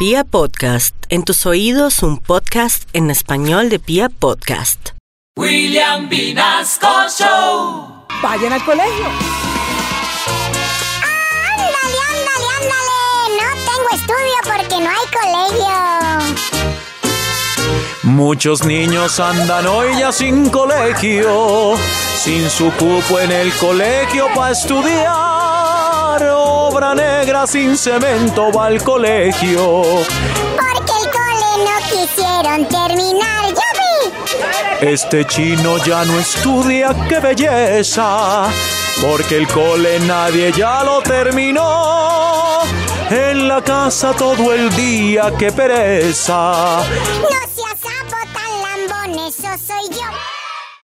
Pia Podcast, en tus oídos un podcast en español de Pia Podcast. William Vinasco Show. Vayan al colegio. Ándale, ándale, ándale. No tengo estudio porque no hay colegio. Muchos niños andan hoy ya sin colegio, sin su cupo en el colegio para estudiar. Negra sin cemento va al colegio. Porque el cole no quisieron terminar. ¡Yo vi! Este chino ya no estudia, qué belleza, porque el cole nadie ya lo terminó. En la casa todo el día, qué pereza. No seas sapo tan lambón, eso soy yo.